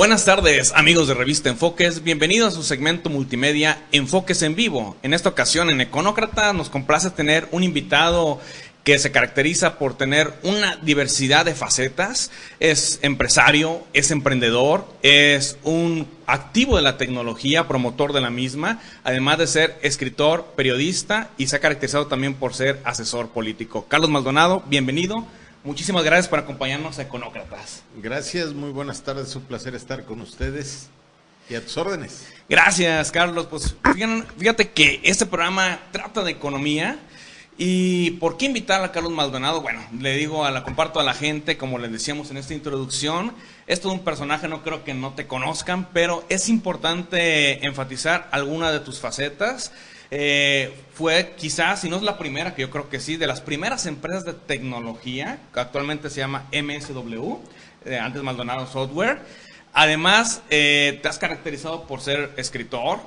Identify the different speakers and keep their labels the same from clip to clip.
Speaker 1: Buenas tardes, amigos de Revista Enfoques. Bienvenidos a su segmento multimedia Enfoques en Vivo. En esta ocasión, en Econócrata, nos complace tener un invitado que se caracteriza por tener una diversidad de facetas. Es empresario, es emprendedor, es un activo de la tecnología, promotor de la misma, además de ser escritor, periodista y se ha caracterizado también por ser asesor político. Carlos Maldonado, bienvenido. Muchísimas gracias por acompañarnos a Econócratas.
Speaker 2: Gracias, muy buenas tardes, es un placer estar con ustedes y a tus órdenes.
Speaker 1: Gracias, Carlos. Pues fíjate que este programa trata de economía. ¿Y por qué invitar a Carlos Maldonado? Bueno, le digo, a la comparto a la gente, como les decíamos en esta introducción, es todo un personaje, no creo que no te conozcan, pero es importante enfatizar alguna de tus facetas. Eh, fue quizás, si no es la primera, que yo creo que sí, de las primeras empresas de tecnología, que actualmente se llama MSW, eh, antes Maldonado Software. Además, eh, te has caracterizado por ser escritor,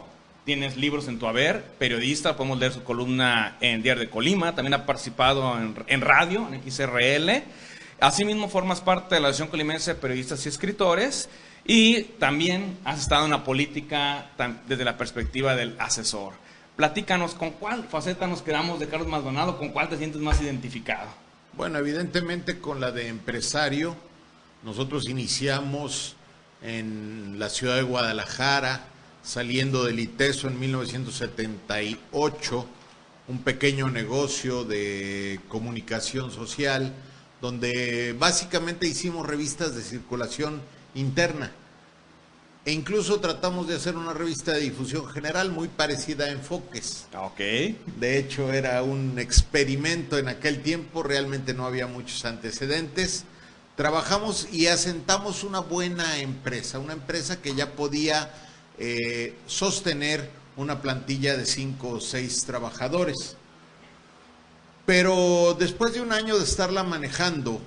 Speaker 1: tienes libros en tu haber, periodista, podemos leer su columna en Diario de Colima, también ha participado en, en radio, en XRL. Asimismo, formas parte de la Asociación Colimense de Periodistas y Escritores. Y también has estado en la política desde la perspectiva del asesor. Platícanos, ¿con cuál faceta nos quedamos de Carlos Maldonado? ¿Con cuál te sientes más identificado?
Speaker 2: Bueno, evidentemente con la de empresario. Nosotros iniciamos en la ciudad de Guadalajara, saliendo del ITESO en 1978, un pequeño negocio de comunicación social, donde básicamente hicimos revistas de circulación interna e incluso tratamos de hacer una revista de difusión general muy parecida a Enfoques.
Speaker 1: Ok.
Speaker 2: De hecho, era un experimento en aquel tiempo, realmente no había muchos antecedentes. Trabajamos y asentamos una buena empresa, una empresa que ya podía eh, sostener una plantilla de cinco o seis trabajadores. Pero después de un año de estarla manejando,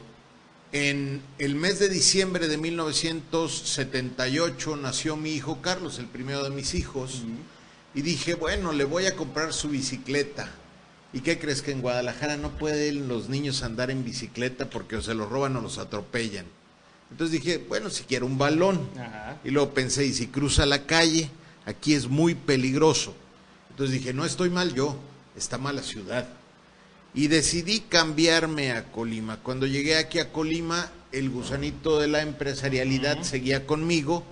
Speaker 2: en el mes de diciembre de 1978 nació mi hijo Carlos, el primero de mis hijos, y dije, bueno, le voy a comprar su bicicleta. ¿Y qué crees que en Guadalajara no pueden los niños andar en bicicleta porque o se los roban o los atropellan? Entonces dije, bueno, si quiero un balón. Y luego pensé, y si cruza la calle, aquí es muy peligroso. Entonces dije, no estoy mal yo, está mal la ciudad y decidí cambiarme a Colima. Cuando llegué aquí a Colima, el gusanito de la empresarialidad seguía conmigo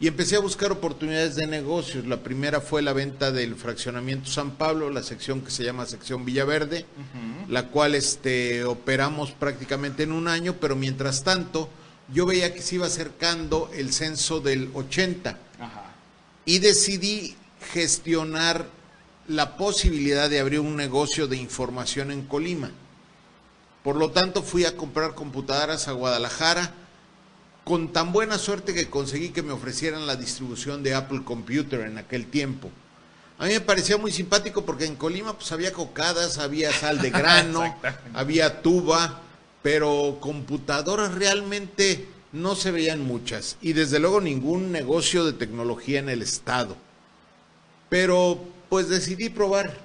Speaker 2: y empecé a buscar oportunidades de negocios. La primera fue la venta del fraccionamiento San Pablo, la sección que se llama sección Villaverde, la cual este, operamos prácticamente en un año, pero mientras tanto yo veía que se iba acercando el censo del 80 y decidí gestionar la posibilidad de abrir un negocio de información en Colima. Por lo tanto, fui a comprar computadoras a Guadalajara con tan buena suerte que conseguí que me ofrecieran la distribución de Apple Computer en aquel tiempo. A mí me parecía muy simpático porque en Colima pues había cocadas, había sal de grano, había tuba, pero computadoras realmente no se veían muchas y desde luego ningún negocio de tecnología en el estado. Pero pues decidí probar.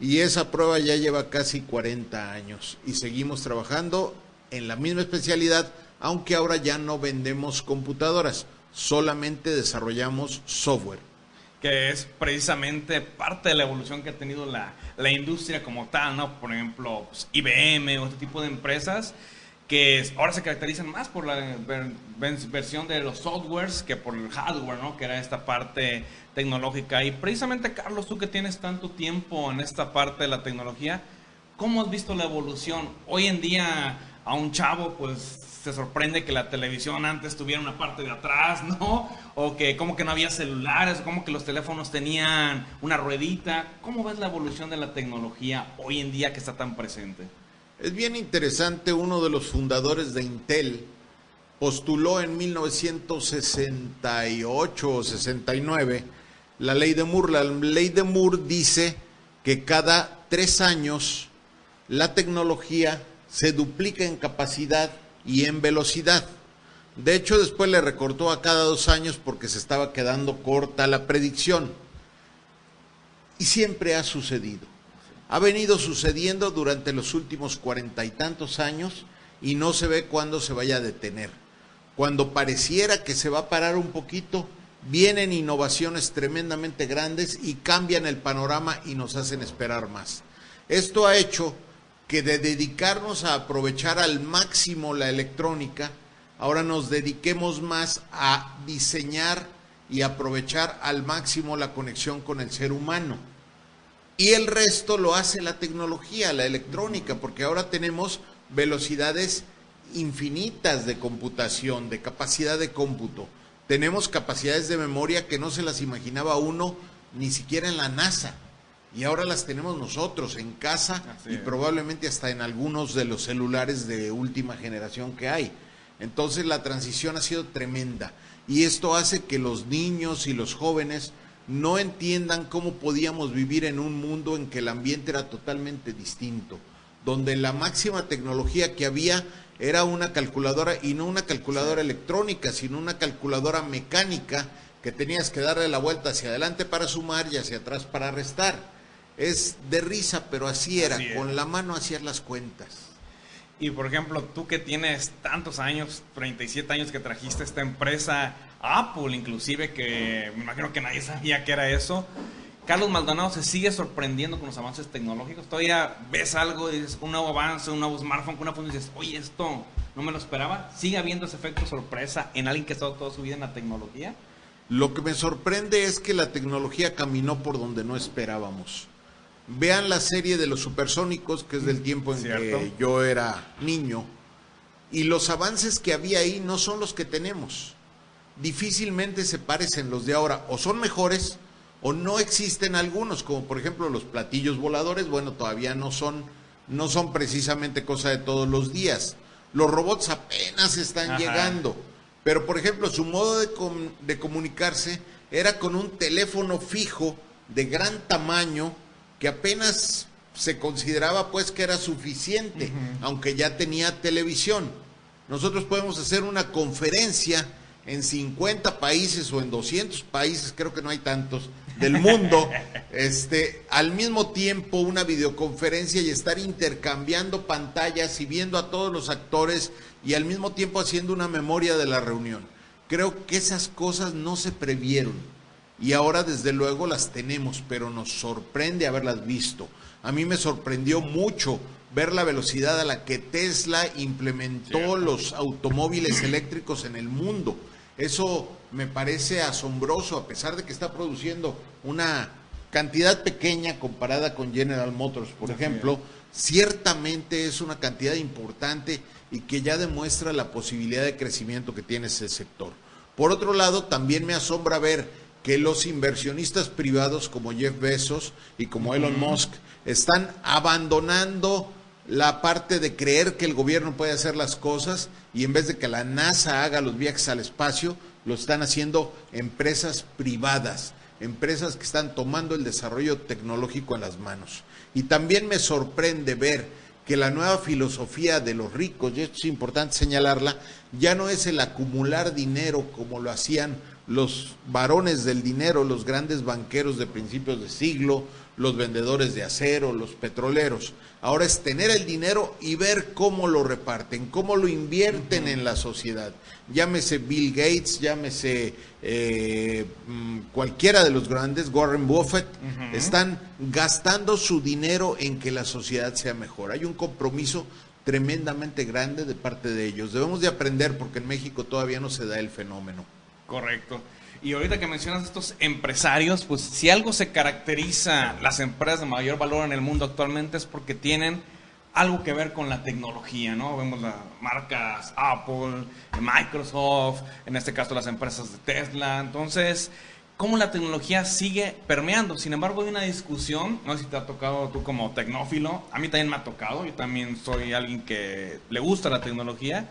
Speaker 2: Y esa prueba ya lleva casi 40 años y seguimos trabajando en la misma especialidad, aunque ahora ya no vendemos computadoras, solamente desarrollamos software.
Speaker 1: Que es precisamente parte de la evolución que ha tenido la, industria como tal, ¿no? Por ejemplo, pues, IBM o este tipo de empresas que ahora se caracterizan más por la versión de los softwares que por el hardware, ¿no? Que era esta parte tecnológica. Y precisamente, Carlos, tú que tienes tanto tiempo en esta parte de la tecnología, ¿cómo has visto la evolución? Hoy en día a un chavo, pues se sorprende que la televisión antes tuviera una parte de atrás, ¿no? O que como que no había celulares, como que los teléfonos tenían una ruedita. ¿Cómo ves la evolución de la tecnología hoy en día que está tan presente?
Speaker 2: Es bien interesante, uno de los fundadores de Intel postuló en 1968 o 69 la ley de Moore. La ley de Moore dice que cada tres años la tecnología se duplica en capacidad y en velocidad. De hecho, después le recortó a cada dos años porque se estaba quedando corta la predicción. Y siempre ha sucedido ha venido sucediendo durante los últimos cuarenta y tantos años y no se ve cuándo se vaya a detener. cuando pareciera que se va a parar un poquito, vienen innovaciones tremendamente grandes y cambian el panorama y nos hacen esperar más. Esto ha hecho que de dedicarnos a aprovechar al máximo la electrónica, ahora nos dediquemos más a diseñar y aprovechar al máximo la conexión con el ser humano. Y el resto lo hace la tecnología, la electrónica, porque ahora tenemos velocidades infinitas de computación, de capacidad de cómputo. Tenemos capacidades de memoria que no se las imaginaba uno ni siquiera en la NASA. Y ahora las tenemos nosotros en casa y probablemente hasta en algunos de los celulares de última generación que hay. Entonces la transición ha sido tremenda. Y esto hace que los niños y los jóvenes no entiendan cómo podíamos vivir en un mundo en que el ambiente era totalmente distinto, donde la máxima tecnología que había era una calculadora y no una calculadora electrónica, sino una calculadora mecánica que tenías que darle la vuelta hacia adelante para sumar y hacia atrás para restar. Es de risa, pero así era, con la mano hacías las cuentas.
Speaker 1: Y por ejemplo, tú que tienes tantos años, 37 años que trajiste esta empresa, Apple inclusive, que me imagino que nadie sabía que era eso, Carlos Maldonado se sigue sorprendiendo con los avances tecnológicos. Todavía ves algo dices un nuevo avance, un nuevo smartphone, con una función y dices, oye, esto no me lo esperaba. ¿Sigue habiendo ese efecto sorpresa en alguien que ha estado toda su vida en la tecnología?
Speaker 2: Lo que me sorprende es que la tecnología caminó por donde no esperábamos. Vean la serie de los supersónicos, que es del tiempo en que yo era niño, y los avances que había ahí no son los que tenemos. Difícilmente se parecen los de ahora, o son mejores, o no existen algunos, como por ejemplo los platillos voladores, bueno, todavía no son, no son precisamente cosa de todos los días. Los robots apenas están llegando, pero por ejemplo su modo de, de comunicarse era con un teléfono fijo de gran tamaño que apenas se consideraba pues que era suficiente, aunque ya tenía televisión. Nosotros podemos hacer una conferencia en 50 países o en 200 países, creo que no hay tantos, del mundo, este, al mismo tiempo una videoconferencia y estar intercambiando pantallas y viendo a todos los actores y al mismo tiempo haciendo una memoria de la reunión. Creo que esas cosas no se previeron y ahora desde luego las tenemos, pero nos sorprende haberlas visto. A mí me sorprendió mucho ver la velocidad a la que Tesla implementó los automóviles eléctricos en el mundo. Eso me parece asombroso, a pesar de que está produciendo una cantidad pequeña comparada con General Motors, por ejemplo, ciertamente es una cantidad importante y que ya demuestra la posibilidad de crecimiento que tiene ese sector. Por otro lado, también me asombra ver que los inversionistas privados como Jeff Bezos y como Elon Musk están abandonando la parte de creer que el gobierno puede hacer las cosas y en vez de que la NASA haga los viajes al espacio, lo están haciendo empresas privadas, empresas que están tomando el desarrollo tecnológico en las manos. Y también me sorprende ver que la nueva filosofía de los ricos, y esto es importante señalarla, ya no es el acumular dinero como lo hacían los varones del dinero, los grandes banqueros de principios de siglo, los vendedores de acero, los petroleros. Ahora es tener el dinero y ver cómo lo reparten, cómo lo invierten en la sociedad. Llámese Bill Gates, llámese eh, mm, cualquiera de los grandes, Warren Buffett, están gastando su dinero en que la sociedad sea mejor. Hay un compromiso tremendamente grande de parte de ellos. Debemos de aprender porque en México todavía no se da el fenómeno.
Speaker 1: Correcto. Y ahorita que mencionas estos empresarios, pues si algo se caracteriza las empresas de mayor valor en el mundo actualmente es porque tienen algo que ver con la tecnología, ¿no? Vemos las marcas Apple, Microsoft, en este caso las empresas de Tesla. Entonces, cómo la tecnología sigue permeando. Sin embargo, hay una discusión, no sé si te ha tocado tú como tecnófilo, a mí también me ha tocado, yo también soy alguien que le gusta la tecnología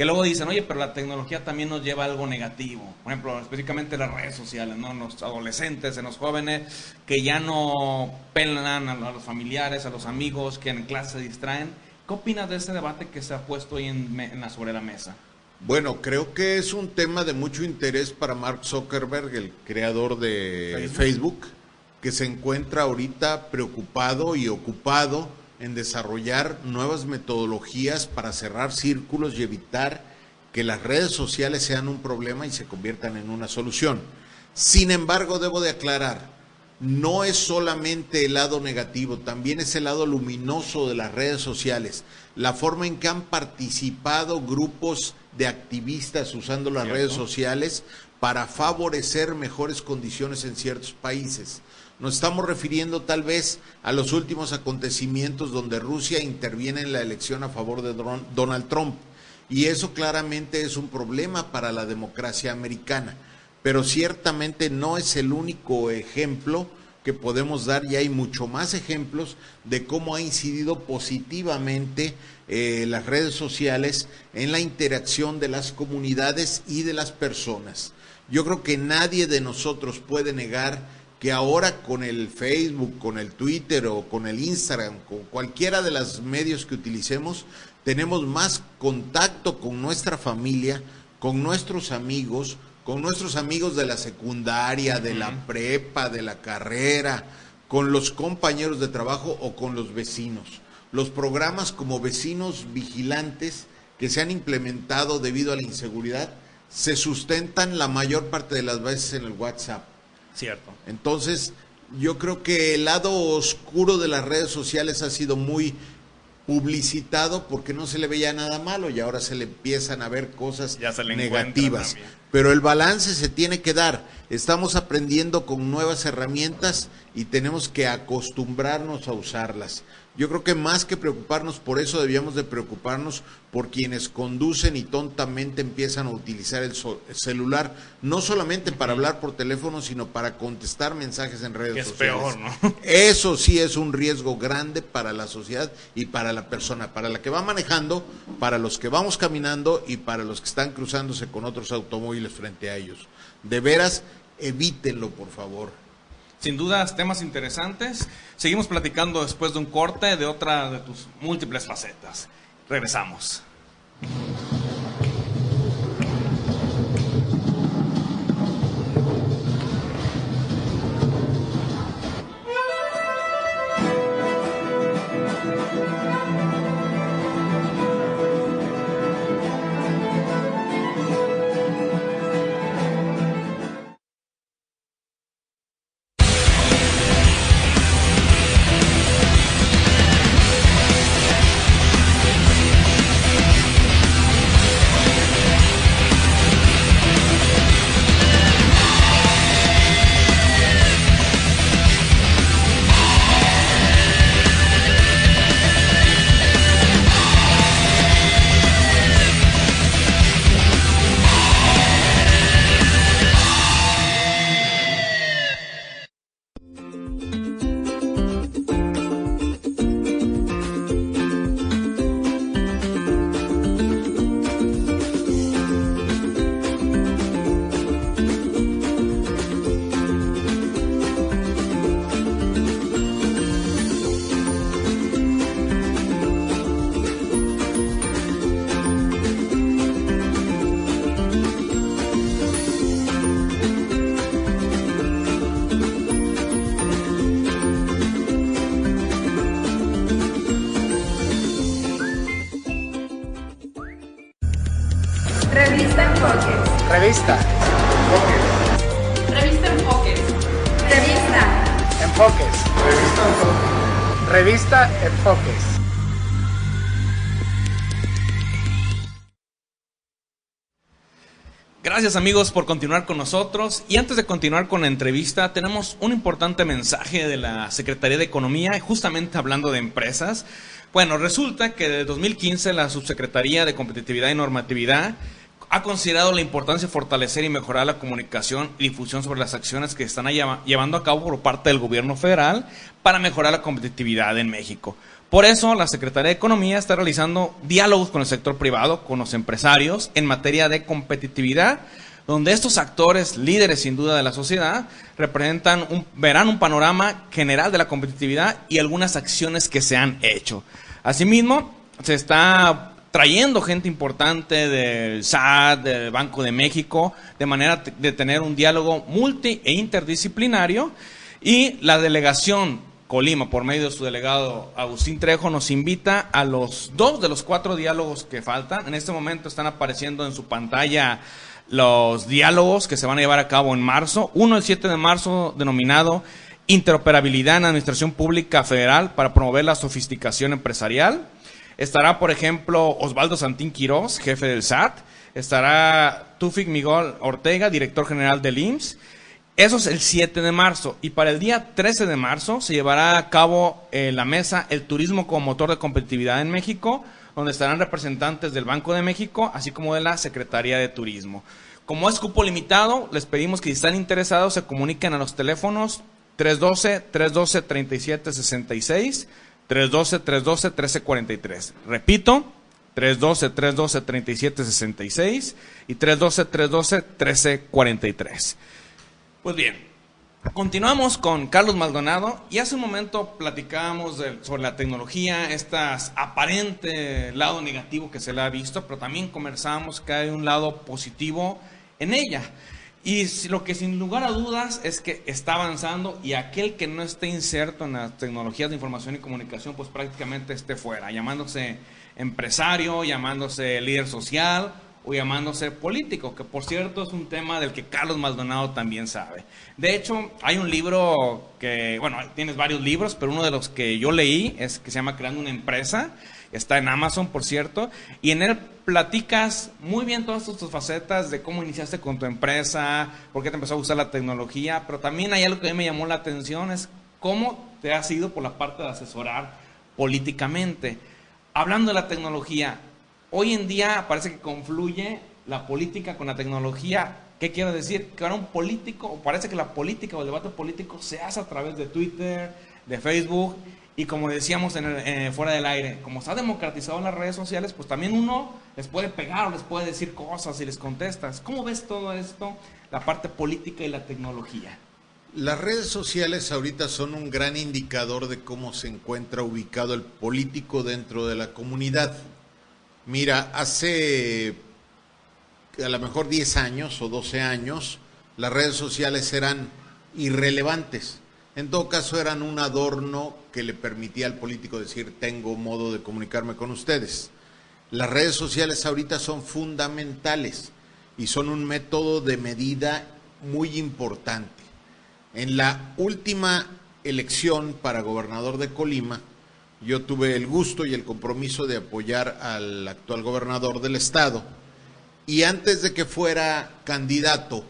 Speaker 1: que luego dicen, oye, pero la tecnología también nos lleva a algo negativo. Por ejemplo, específicamente las redes sociales, ¿no? Los adolescentes, en los jóvenes, que ya no pelan a los familiares, a los amigos, que en clase se distraen. ¿Qué opinas de este debate que se ha puesto hoy en, la, sobre la mesa?
Speaker 2: Bueno, creo que es un tema de mucho interés para Mark Zuckerberg, el creador de Facebook que se encuentra ahorita preocupado y ocupado en desarrollar nuevas metodologías para cerrar círculos y evitar que las redes sociales sean un problema y se conviertan en una solución. Sin embargo, debo de aclarar, no es solamente el lado negativo, también es el lado luminoso de las redes sociales, la forma en que han participado grupos de activistas usando las redes sociales para favorecer mejores condiciones en ciertos países. Nos estamos refiriendo tal vez a los últimos acontecimientos donde Rusia interviene en la elección a favor de Donald Trump. Y eso claramente es un problema para la democracia americana. Pero ciertamente no es el único ejemplo que podemos dar y hay mucho más ejemplos de cómo ha incidido positivamente eh, las redes sociales en la interacción de las comunidades y de las personas. Yo creo que nadie de nosotros puede negar que ahora con el Facebook, con el Twitter o con el Instagram, con cualquiera de los medios que utilicemos, tenemos más contacto con nuestra familia, con nuestros amigos, con nuestros amigos de la secundaria, de la prepa, de la carrera, con los compañeros de trabajo o con los vecinos. Los programas como vecinos vigilantes que se han implementado debido a la inseguridad se sustentan la mayor parte de las veces en el WhatsApp
Speaker 1: Cierto.
Speaker 2: Entonces, yo creo que el lado oscuro de las redes sociales ha sido muy publicitado porque no se le veía nada malo y ahora se le empiezan a ver cosas negativas. Pero el balance se tiene que dar. Estamos aprendiendo con nuevas herramientas y tenemos que acostumbrarnos a usarlas. Yo creo que más que preocuparnos por eso, debíamos de preocuparnos por quienes conducen y tontamente empiezan a utilizar el, celular, no solamente para hablar por teléfono, sino para contestar mensajes en redes
Speaker 1: es
Speaker 2: sociales.
Speaker 1: peor, ¿no?
Speaker 2: Eso sí es un riesgo grande para la sociedad y para la persona, para la que va manejando, para los que vamos caminando y para los que están cruzándose con otros automóviles frente a ellos. De veras, evítenlo, por favor.
Speaker 1: Sin dudas, temas interesantes. Seguimos platicando después de un corte de otra de tus múltiples facetas. Regresamos. Gracias amigos por continuar con nosotros. Y antes de continuar con la entrevista, tenemos un importante mensaje de la Secretaría de Economía, justamente hablando de empresas. Bueno, resulta que desde 2015 la Subsecretaría de Competitividad y Normatividad ha considerado la importancia de fortalecer y mejorar la comunicación y difusión sobre las acciones que están llevando a cabo por parte del gobierno federal para mejorar la competitividad en México. Por eso, la Secretaría de Economía está realizando diálogos con el sector privado, con los empresarios, en materia de competitividad, donde estos actores, líderes sin duda de la sociedad, representan un, verán un panorama general de la competitividad y algunas acciones que se han hecho. Asimismo, se está trayendo gente importante del SAT, del Banco de México, de manera de tener un diálogo multi e interdisciplinario y la delegación Colima, por medio de su delegado Agustín Trejo, nos invita a los dos de los cuatro diálogos que faltan. En este momento están apareciendo en su pantalla los diálogos que se van a llevar a cabo en marzo. Uno el 7 de marzo denominado Interoperabilidad en Administración Pública Federal para promover la sofisticación empresarial. Estará, por ejemplo, Osvaldo Santín Quirós, jefe del SAT. Estará Tufik Miguel Ortega, director general del IMSS eso es el 7 de marzo. Y para el día 13 de marzo se llevará a cabo eh, la mesa El turismo como motor de competitividad en México, donde estarán representantes del Banco de México, así como de la Secretaría de Turismo. Como es cupo limitado, les pedimos que si están interesados se comuniquen a los teléfonos 312-312-3766, 312-312-1343. Repito, 312-312-3766 y 312-312-1343. Pues bien, continuamos con Carlos Maldonado y hace un momento platicábamos sobre la tecnología, este aparente lado negativo que se le ha visto, pero también conversamos que hay un lado positivo en ella. Y lo que sin lugar a dudas es que está avanzando y aquel que no esté inserto en las tecnologías de información y comunicación, pues prácticamente esté fuera, llamándose empresario, llamándose líder social o llamándose político, que por cierto es un tema del que Carlos Maldonado también sabe. De hecho, hay un libro que, bueno, tienes varios libros, pero uno de los que yo leí es que se llama Creando una empresa, está en Amazon, por cierto, y en él platicas muy bien todas tus facetas de cómo iniciaste con tu empresa, por qué te empezó a gustar la tecnología, pero también hay algo que a mí me llamó la atención, es cómo te has ido por la parte de asesorar políticamente. Hablando de la tecnología, Hoy en día parece que confluye la política con la tecnología. ¿Qué quiero decir? Que ahora un político, o parece que la política o el debate político se hace a través de Twitter, de Facebook, y como decíamos en fuera del aire, como ha democratizado en las redes sociales, pues también uno les puede pegar o les puede decir cosas y les contestas. ¿Cómo ves todo esto, la parte política y la tecnología?
Speaker 2: Las redes sociales ahorita son un gran indicador de cómo se encuentra ubicado el político dentro de la comunidad. Mira, hace a lo mejor 10 años o 12 años, las redes sociales eran irrelevantes. En todo caso, eran un adorno que le permitía al político decir, tengo modo de comunicarme con ustedes. Las redes sociales ahorita son fundamentales y son un método de medida muy importante. En la última elección para gobernador de Colima, yo tuve el gusto y el compromiso de apoyar al actual gobernador del estado y antes de que fuera candidato,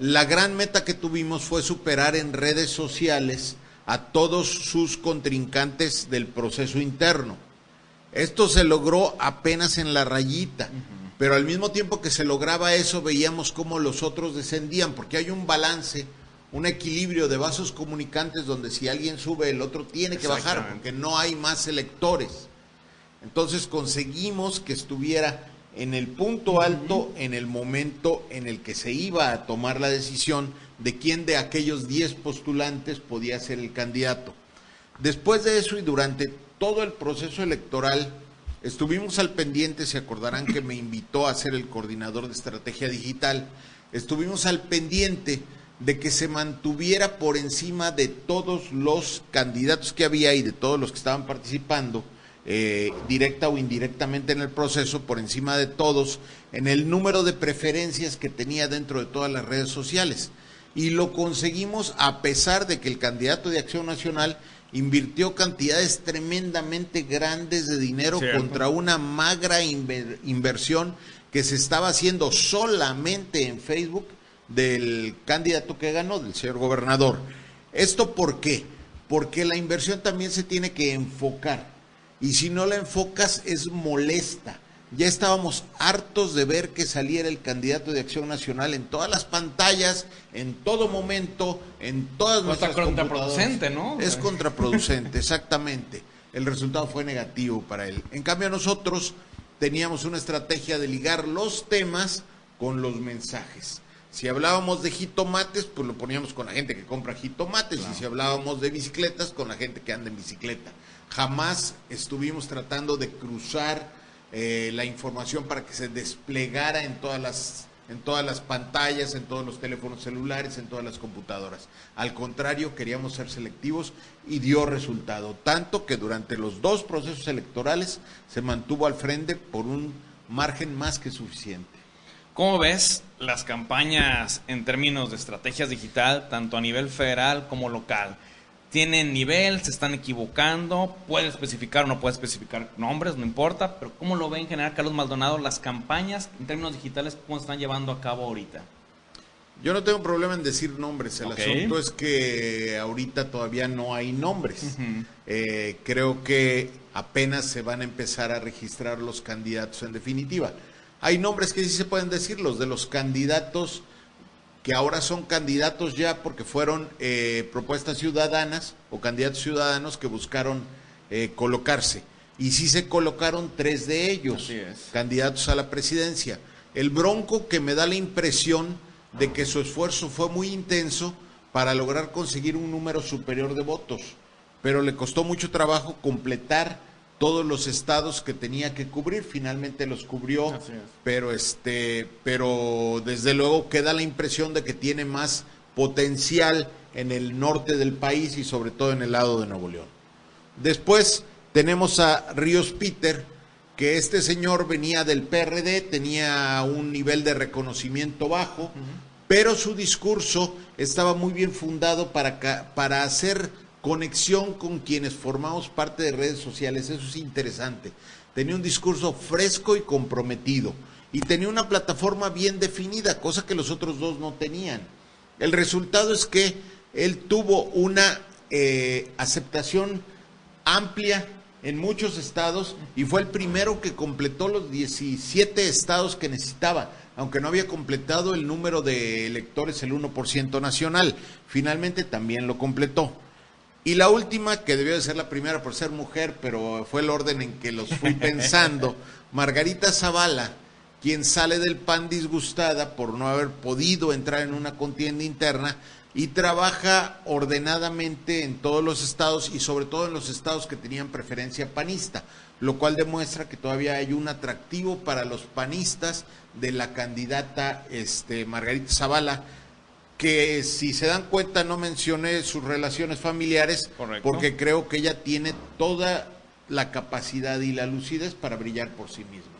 Speaker 2: la gran meta que tuvimos fue superar en redes sociales a todos sus contrincantes del proceso interno. Esto se logró apenas en la rayita, pero al mismo tiempo que se lograba eso veíamos cómo los otros descendían, porque hay un balance un equilibrio de vasos comunicantes donde si alguien sube el otro tiene que bajar porque no hay más electores. Entonces conseguimos que estuviera en el punto alto en el momento en el que se iba a tomar la decisión de quién de aquellos 10 postulantes podía ser el candidato. Después de eso y durante todo el proceso electoral estuvimos al pendiente, se acordarán que me invitó a ser el coordinador de estrategia digital, estuvimos al pendiente de que se mantuviera por encima de todos los candidatos que había y de todos los que estaban participando, eh, directa o indirectamente en el proceso, por encima de todos, en el número de preferencias que tenía dentro de todas las redes sociales. Y lo conseguimos a pesar de que el candidato de Acción Nacional invirtió cantidades tremendamente grandes de dinero contra una magra inversión que se estaba haciendo solamente en Facebook del candidato que ganó, del señor gobernador. ¿Esto por qué? Porque la inversión también se tiene que enfocar. Y si no la enfocas es molesta. Ya estábamos hartos de ver que saliera el candidato de Acción Nacional en todas las pantallas, en todo momento, en todas nuestras
Speaker 1: Es contraproducente, ¿no?
Speaker 2: Es contraproducente, exactamente. El resultado fue negativo para él. En cambio, nosotros teníamos una estrategia de ligar los temas con los mensajes. Si hablábamos de jitomates, pues lo poníamos con la gente que compra jitomates. Y si hablábamos de bicicletas, con la gente que anda en bicicleta. Jamás estuvimos tratando de cruzar eh, la información para que se desplegara en todas las en todas las pantallas, en todos los teléfonos celulares, en todas las computadoras. Al contrario, queríamos ser selectivos y dio resultado, tanto que durante los dos procesos electorales se mantuvo al frente por un margen más que suficiente.
Speaker 1: ¿Cómo ves las campañas en términos de estrategias digital, tanto a nivel federal como local? ¿Tienen nivel? ¿Se están equivocando? ¿Puede especificar o no puede especificar nombres? No importa, pero ¿cómo lo ve en general Carlos Maldonado las campañas en términos digitales? ¿Cómo están llevando a cabo ahorita?
Speaker 2: Yo no tengo problema en decir nombres. El asunto es que ahorita todavía no hay nombres. Eh, creo que apenas se van a empezar a registrar los candidatos en definitiva. Hay nombres que sí se pueden decir, los de los candidatos que ahora son candidatos ya porque fueron eh, propuestas ciudadanas o candidatos ciudadanos que buscaron eh, colocarse. Y sí se colocaron tres de ellos, candidatos a la presidencia. El Bronco que me da la impresión de que su esfuerzo fue muy intenso para lograr conseguir un número superior de votos, pero le costó mucho trabajo completar todos los estados que tenía que cubrir, finalmente los cubrió, pero este, pero desde luego queda la impresión de que tiene más potencial en el norte del país y sobre todo en el lado de Nuevo León. Después tenemos a Ríos Peter, que este señor venía del PRD, tenía un nivel de reconocimiento bajo, pero su discurso estaba muy bien fundado para, para hacer conexión con quienes formamos parte de redes sociales, eso es interesante. Tenía un discurso fresco y comprometido y tenía una plataforma bien definida, cosa que los otros dos no tenían. El resultado es que él tuvo una eh, aceptación amplia en muchos estados y fue el primero que completó los 17 estados que necesitaba, aunque no había completado el número de electores, el 1% nacional. Finalmente también lo completó. Y la última, que debió de ser la primera por ser mujer, pero fue el orden en que los fui pensando, Margarita Zavala, quien sale del PAN disgustada por no haber podido entrar en una contienda interna y trabaja ordenadamente en todos los estados y sobre todo en los estados que tenían preferencia panista, lo cual demuestra que todavía hay un atractivo para los panistas de la candidata este, Margarita Zavala que si se dan cuenta no mencioné sus relaciones familiares porque creo que ella tiene toda la capacidad y la lucidez para brillar por sí misma.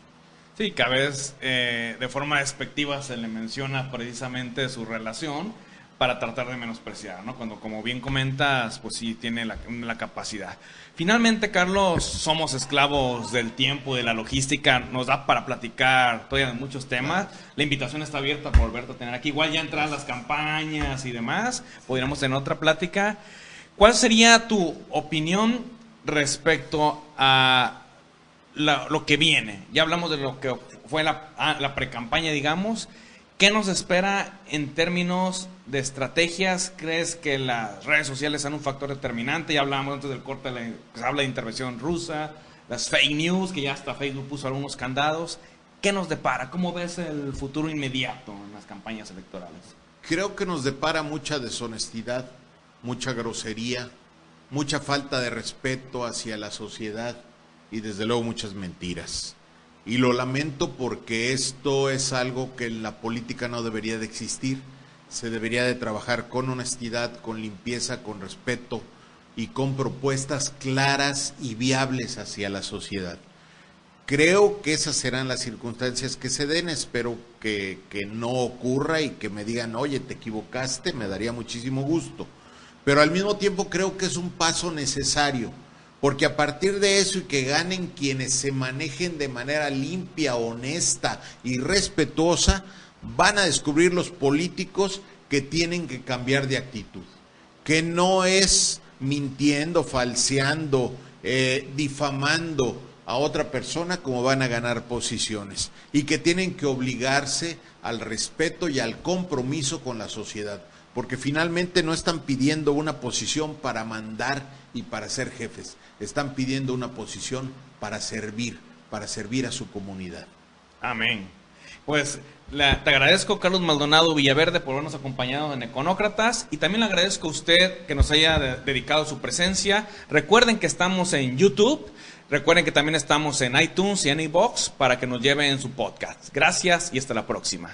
Speaker 1: Sí, cada vez eh, de forma despectiva se le menciona precisamente su relación para tratar de menospreciar, ¿no? Cuando, como bien comentas, pues sí tiene la, la, capacidad. Finalmente, Carlos, somos esclavos del tiempo, de la logística, nos da para platicar todavía de muchos temas. La invitación está abierta por volverte a tener aquí. Igual ya entran las campañas y demás, podríamos tener otra plática. ¿Cuál sería tu opinión respecto a lo que viene? Ya hablamos de lo que fue la, ah, la pre-campaña, digamos. ¿Qué nos espera en términos de estrategias? ¿Crees que las redes sociales son un factor determinante? Ya hablábamos antes del corte, se habla de intervención rusa, las fake news, que ya hasta Facebook puso algunos candados. ¿Qué nos depara? ¿Cómo ves el futuro inmediato en las campañas electorales?
Speaker 2: Creo que nos depara mucha deshonestidad, mucha grosería, mucha falta de respeto hacia la sociedad y desde luego muchas mentiras. Y lo lamento porque esto es algo que en la política no debería de existir. Se debería de trabajar con honestidad, con limpieza, con respeto y con propuestas claras y viables hacia la sociedad. Creo que esas serán las circunstancias que se den. Espero que, que no ocurra y que me digan, oye, te equivocaste, me daría muchísimo gusto. Pero al mismo tiempo creo que es un paso necesario porque a partir de eso y que ganen quienes se manejen de manera limpia, honesta y respetuosa, van a descubrir los políticos que tienen que cambiar de actitud, que no es mintiendo, falseando, eh, difamando a otra persona como van a ganar posiciones. Y que tienen que obligarse al respeto y al compromiso con la sociedad, porque finalmente no están pidiendo una posición para mandar y para ser jefes, están pidiendo una posición para servir, para servir a su comunidad.
Speaker 1: Amén. Pues te agradezco, Carlos Maldonado Villaverde, por habernos acompañado en Econócratas y también le agradezco a usted que nos haya dedicado su presencia. Recuerden que estamos en YouTube, recuerden que también estamos en iTunes y en iBox para que nos lleven su podcast. Gracias y hasta la próxima.